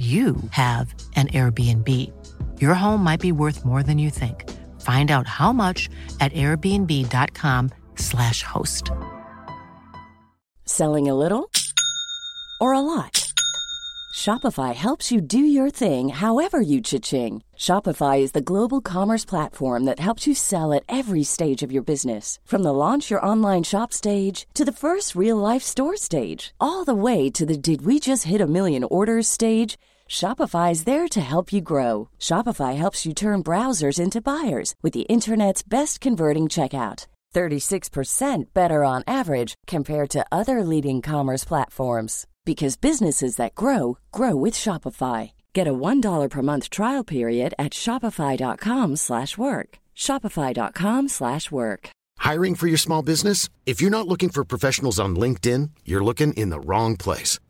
you have an Airbnb. Your home might be worth more than you think. Find out how much at airbnb.com/slash host. Selling a little or a lot? Shopify helps you do your thing however you cha-ching. Shopify is the global commerce platform that helps you sell at every stage of your business. From the launch your online shop stage to the first real life store stage, all the way to the did we just hit a million orders stage. Shopify is there to help you grow. Shopify helps you turn browsers into buyers with the internet's best converting checkout. 36% better on average compared to other leading commerce platforms because businesses that grow grow with Shopify. Get a $1 per month trial period at shopify.com/work. shopify.com/work. Hiring for your small business? If you're not looking for professionals on LinkedIn, you're looking in the wrong place.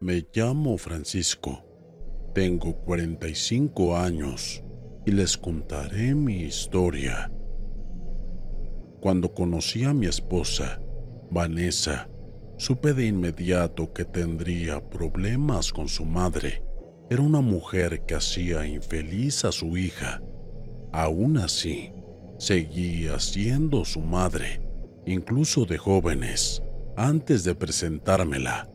Me llamo Francisco. Tengo 45 años y les contaré mi historia. Cuando conocí a mi esposa, Vanessa, supe de inmediato que tendría problemas con su madre. Era una mujer que hacía infeliz a su hija. Aún así, seguía siendo su madre, incluso de jóvenes. Antes de presentármela,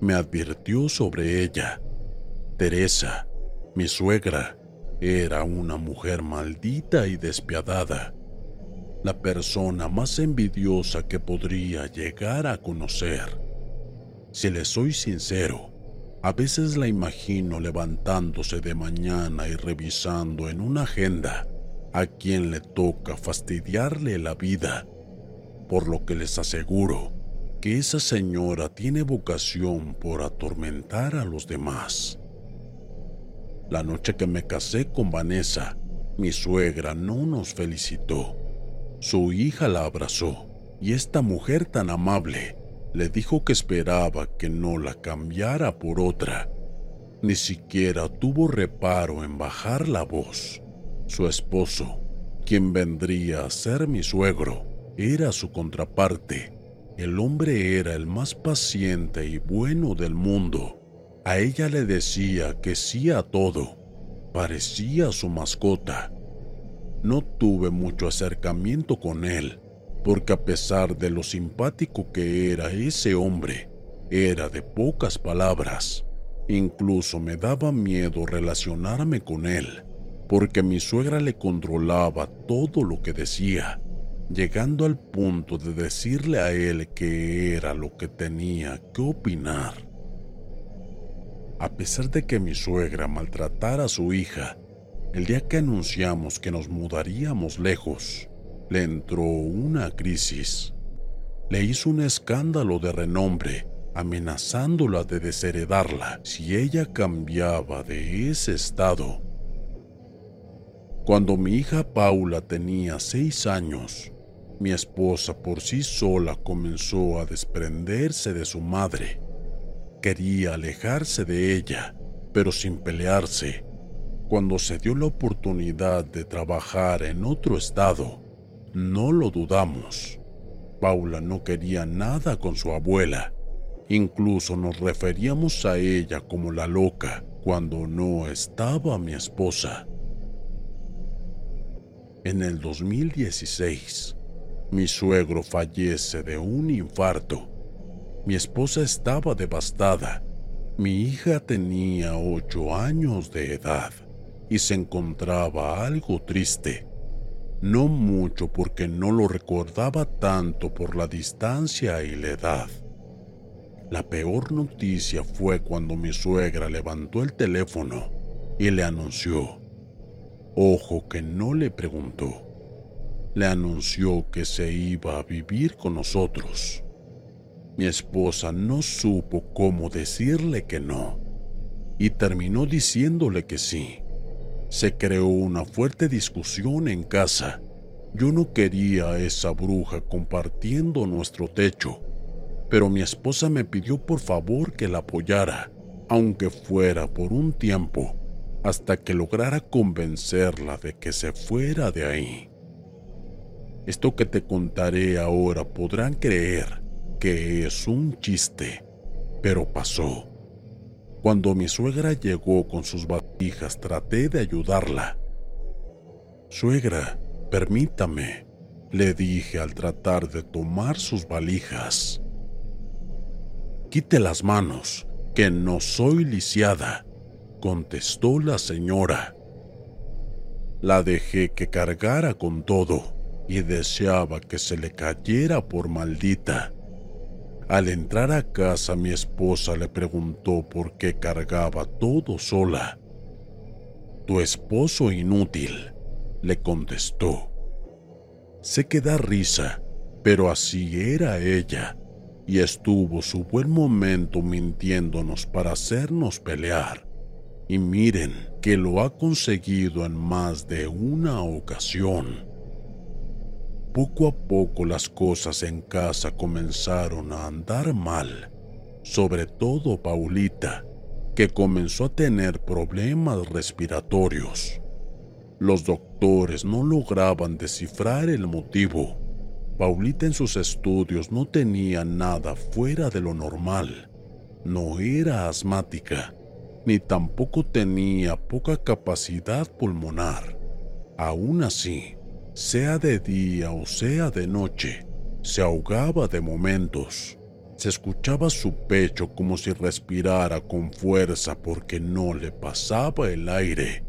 me advirtió sobre ella. Teresa, mi suegra, era una mujer maldita y despiadada la persona más envidiosa que podría llegar a conocer. Si le soy sincero, a veces la imagino levantándose de mañana y revisando en una agenda a quien le toca fastidiarle la vida, por lo que les aseguro que esa señora tiene vocación por atormentar a los demás. La noche que me casé con Vanessa, mi suegra no nos felicitó su hija la abrazó y esta mujer tan amable le dijo que esperaba que no la cambiara por otra. Ni siquiera tuvo reparo en bajar la voz. Su esposo, quien vendría a ser mi suegro, era su contraparte. El hombre era el más paciente y bueno del mundo. A ella le decía que sí a todo. Parecía su mascota no tuve mucho acercamiento con él, porque a pesar de lo simpático que era ese hombre, era de pocas palabras. Incluso me daba miedo relacionarme con él, porque mi suegra le controlaba todo lo que decía, llegando al punto de decirle a él que era lo que tenía que opinar. A pesar de que mi suegra maltratara a su hija, el día que anunciamos que nos mudaríamos lejos, le entró una crisis. Le hizo un escándalo de renombre, amenazándola de desheredarla si ella cambiaba de ese estado. Cuando mi hija Paula tenía seis años, mi esposa por sí sola comenzó a desprenderse de su madre. Quería alejarse de ella, pero sin pelearse cuando se dio la oportunidad de trabajar en otro estado, no lo dudamos. Paula no quería nada con su abuela. Incluso nos referíamos a ella como la loca cuando no estaba mi esposa. En el 2016, mi suegro fallece de un infarto. Mi esposa estaba devastada. Mi hija tenía ocho años de edad y se encontraba algo triste. No mucho porque no lo recordaba tanto por la distancia y la edad. La peor noticia fue cuando mi suegra levantó el teléfono y le anunció. Ojo que no le preguntó. Le anunció que se iba a vivir con nosotros. Mi esposa no supo cómo decirle que no y terminó diciéndole que sí. Se creó una fuerte discusión en casa. Yo no quería a esa bruja compartiendo nuestro techo, pero mi esposa me pidió por favor que la apoyara, aunque fuera por un tiempo, hasta que lograra convencerla de que se fuera de ahí. Esto que te contaré ahora podrán creer que es un chiste, pero pasó. Cuando mi suegra llegó con sus valijas traté de ayudarla. Suegra, permítame, le dije al tratar de tomar sus valijas. Quite las manos, que no soy lisiada, contestó la señora. La dejé que cargara con todo y deseaba que se le cayera por maldita. Al entrar a casa mi esposa le preguntó por qué cargaba todo sola. Tu esposo inútil, le contestó. Sé que da risa, pero así era ella, y estuvo su buen momento mintiéndonos para hacernos pelear. Y miren que lo ha conseguido en más de una ocasión. Poco a poco las cosas en casa comenzaron a andar mal, sobre todo Paulita, que comenzó a tener problemas respiratorios. Los doctores no lograban descifrar el motivo. Paulita en sus estudios no tenía nada fuera de lo normal. No era asmática, ni tampoco tenía poca capacidad pulmonar. Aún así, sea de día o sea de noche, se ahogaba de momentos. Se escuchaba su pecho como si respirara con fuerza porque no le pasaba el aire.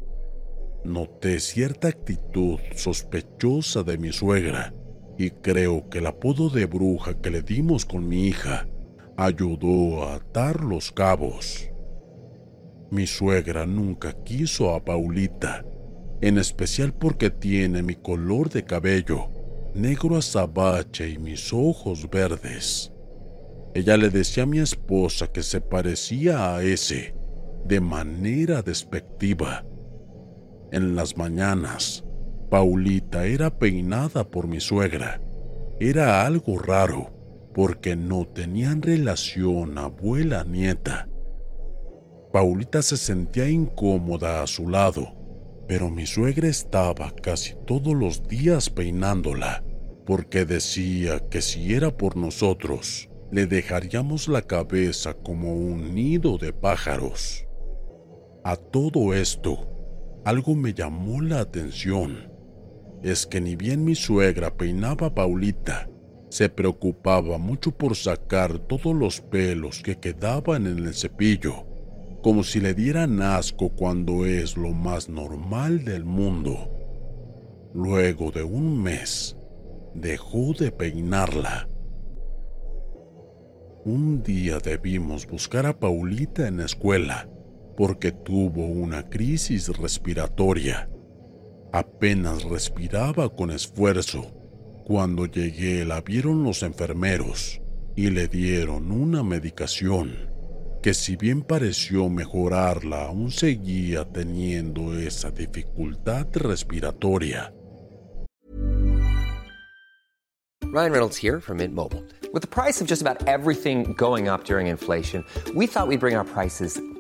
Noté cierta actitud sospechosa de mi suegra y creo que el apodo de bruja que le dimos con mi hija ayudó a atar los cabos. Mi suegra nunca quiso a Paulita en especial porque tiene mi color de cabello, negro azabache y mis ojos verdes. Ella le decía a mi esposa que se parecía a ese, de manera despectiva. En las mañanas, Paulita era peinada por mi suegra. Era algo raro, porque no tenían relación abuela-nieta. Paulita se sentía incómoda a su lado pero mi suegra estaba casi todos los días peinándola, porque decía que si era por nosotros, le dejaríamos la cabeza como un nido de pájaros. A todo esto, algo me llamó la atención. Es que ni bien mi suegra peinaba a Paulita, se preocupaba mucho por sacar todos los pelos que quedaban en el cepillo como si le dieran asco cuando es lo más normal del mundo. Luego de un mes, dejó de peinarla. Un día debimos buscar a Paulita en la escuela porque tuvo una crisis respiratoria. Apenas respiraba con esfuerzo. Cuando llegué la vieron los enfermeros y le dieron una medicación que si bien pareció mejorarla, aún seguía teniendo esa dificultad respiratoria. Ryan Reynolds here from Mint Mobile. With the price of just about everything going up during inflation, we thought we'd bring our prices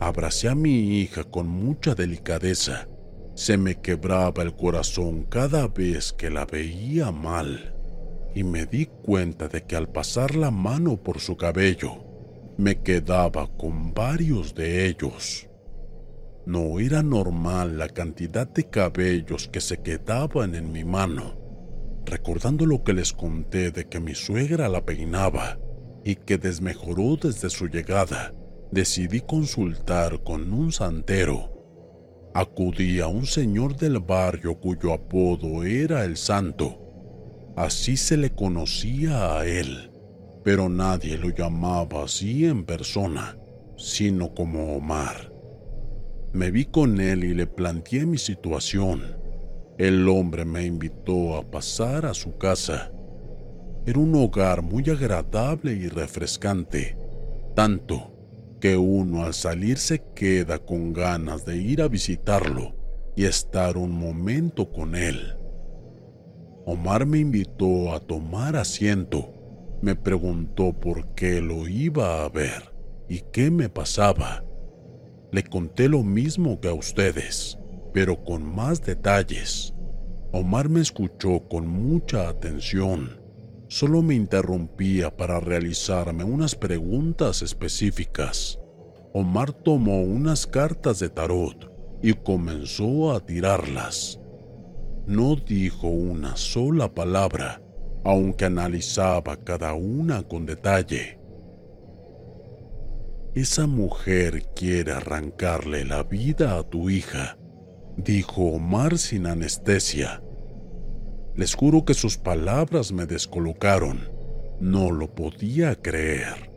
Abracé a mi hija con mucha delicadeza. Se me quebraba el corazón cada vez que la veía mal. Y me di cuenta de que al pasar la mano por su cabello, me quedaba con varios de ellos. No era normal la cantidad de cabellos que se quedaban en mi mano. Recordando lo que les conté de que mi suegra la peinaba y que desmejoró desde su llegada, decidí consultar con un santero. Acudí a un señor del barrio cuyo apodo era el santo. Así se le conocía a él, pero nadie lo llamaba así en persona, sino como Omar. Me vi con él y le planteé mi situación. El hombre me invitó a pasar a su casa. Era un hogar muy agradable y refrescante, tanto que uno al salir se queda con ganas de ir a visitarlo y estar un momento con él. Omar me invitó a tomar asiento. Me preguntó por qué lo iba a ver y qué me pasaba. Le conté lo mismo que a ustedes, pero con más detalles. Omar me escuchó con mucha atención. Solo me interrumpía para realizarme unas preguntas específicas. Omar tomó unas cartas de tarot y comenzó a tirarlas. No dijo una sola palabra, aunque analizaba cada una con detalle. Esa mujer quiere arrancarle la vida a tu hija, dijo Omar sin anestesia. Les juro que sus palabras me descolocaron. No lo podía creer.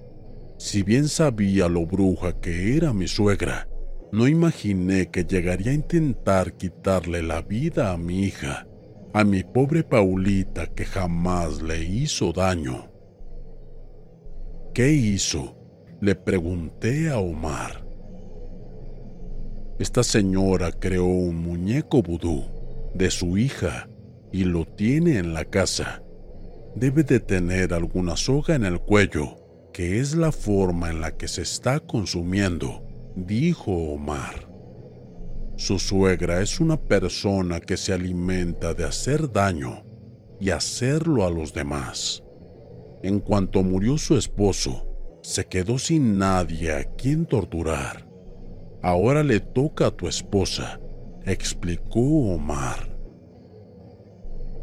Si bien sabía lo bruja que era mi suegra, no imaginé que llegaría a intentar quitarle la vida a mi hija, a mi pobre Paulita que jamás le hizo daño. ¿Qué hizo? Le pregunté a Omar. Esta señora creó un muñeco vudú de su hija y lo tiene en la casa. Debe de tener alguna soga en el cuello, que es la forma en la que se está consumiendo, dijo Omar. Su suegra es una persona que se alimenta de hacer daño y hacerlo a los demás. En cuanto murió su esposo, se quedó sin nadie a quien torturar. Ahora le toca a tu esposa, explicó Omar.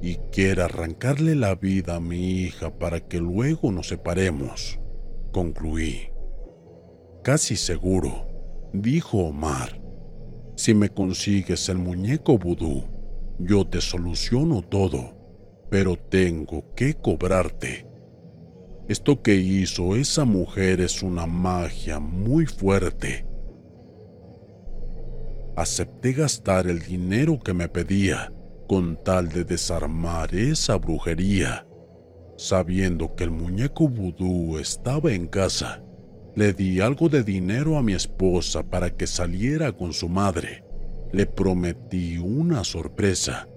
Y quiere arrancarle la vida a mi hija para que luego nos separemos, concluí. Casi seguro, dijo Omar. Si me consigues el muñeco vudú, yo te soluciono todo, pero tengo que cobrarte. Esto que hizo esa mujer es una magia muy fuerte. Acepté gastar el dinero que me pedía con tal de desarmar esa brujería. Sabiendo que el muñeco vudú estaba en casa, le di algo de dinero a mi esposa para que saliera con su madre. Le prometí una sorpresa.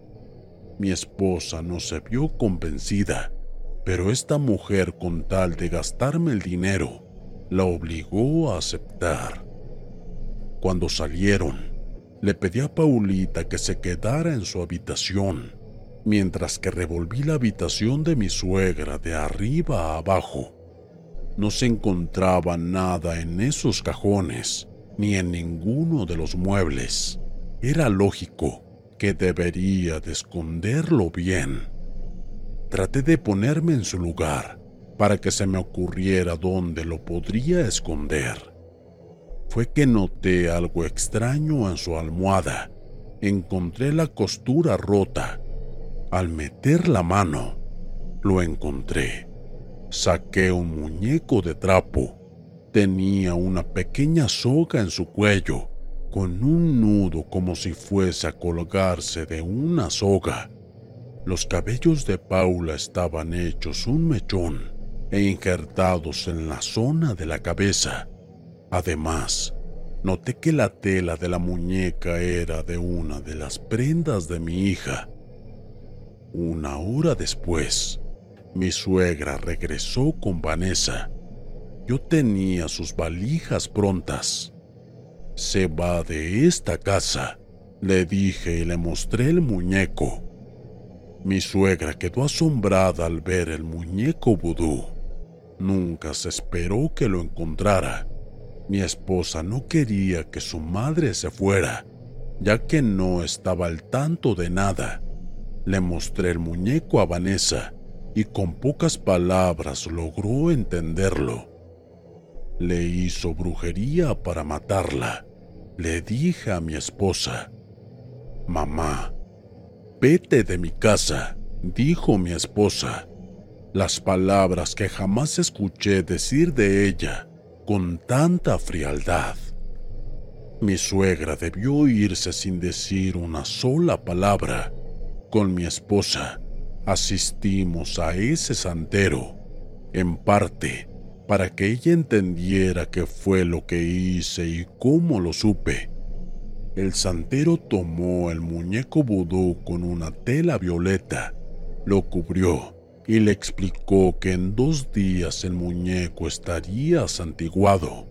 Mi esposa no se vio convencida pero esta mujer con tal de gastarme el dinero, la obligó a aceptar. Cuando salieron, le pedí a Paulita que se quedara en su habitación, mientras que revolví la habitación de mi suegra de arriba a abajo. No se encontraba nada en esos cajones, ni en ninguno de los muebles. Era lógico que debería de esconderlo bien Traté de ponerme en su lugar para que se me ocurriera dónde lo podría esconder. Fue que noté algo extraño en su almohada. Encontré la costura rota. Al meter la mano, lo encontré. Saqué un muñeco de trapo Tenía una pequeña soga en su cuello, con un nudo como si fuese a colgarse de una soga. Los cabellos de Paula estaban hechos un mechón e injertados en la zona de la cabeza. Además, noté que la tela de la muñeca era de una de las prendas de mi hija. Una hora después, mi suegra regresó con Vanessa. Yo tenía sus valijas prontas. Se va de esta casa, le dije y le mostré el muñeco. Mi suegra quedó asombrada al ver el muñeco vudú. Nunca se esperó que lo encontrara. Mi esposa no quería que su madre se fuera, ya que no estaba al tanto de nada. Le mostré el muñeco a Vanessa y con pocas palabras logró entenderlo. Le hizo brujería para matarla. Le dije a mi esposa, Mamá, vete de mi casa, dijo mi esposa, las palabras que jamás escuché decir de ella con tanta frialdad. Mi suegra debió irse sin decir una sola palabra con mi esposa asistimos a ese santero, en parte para que ella entendiera qué fue lo que hice y cómo lo supe. El santero tomó el muñeco vudú con una tela violeta, lo cubrió y le explicó que en dos días el muñeco estaría santiguado.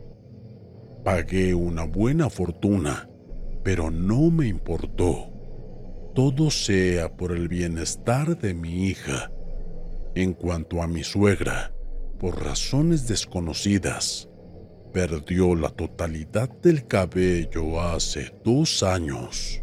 Pagué una buena fortuna, pero no me importó todo sea por el bienestar de mi hija. En cuanto a mi suegra, por razones desconocidas, perdió la totalidad del cabello hace dos años.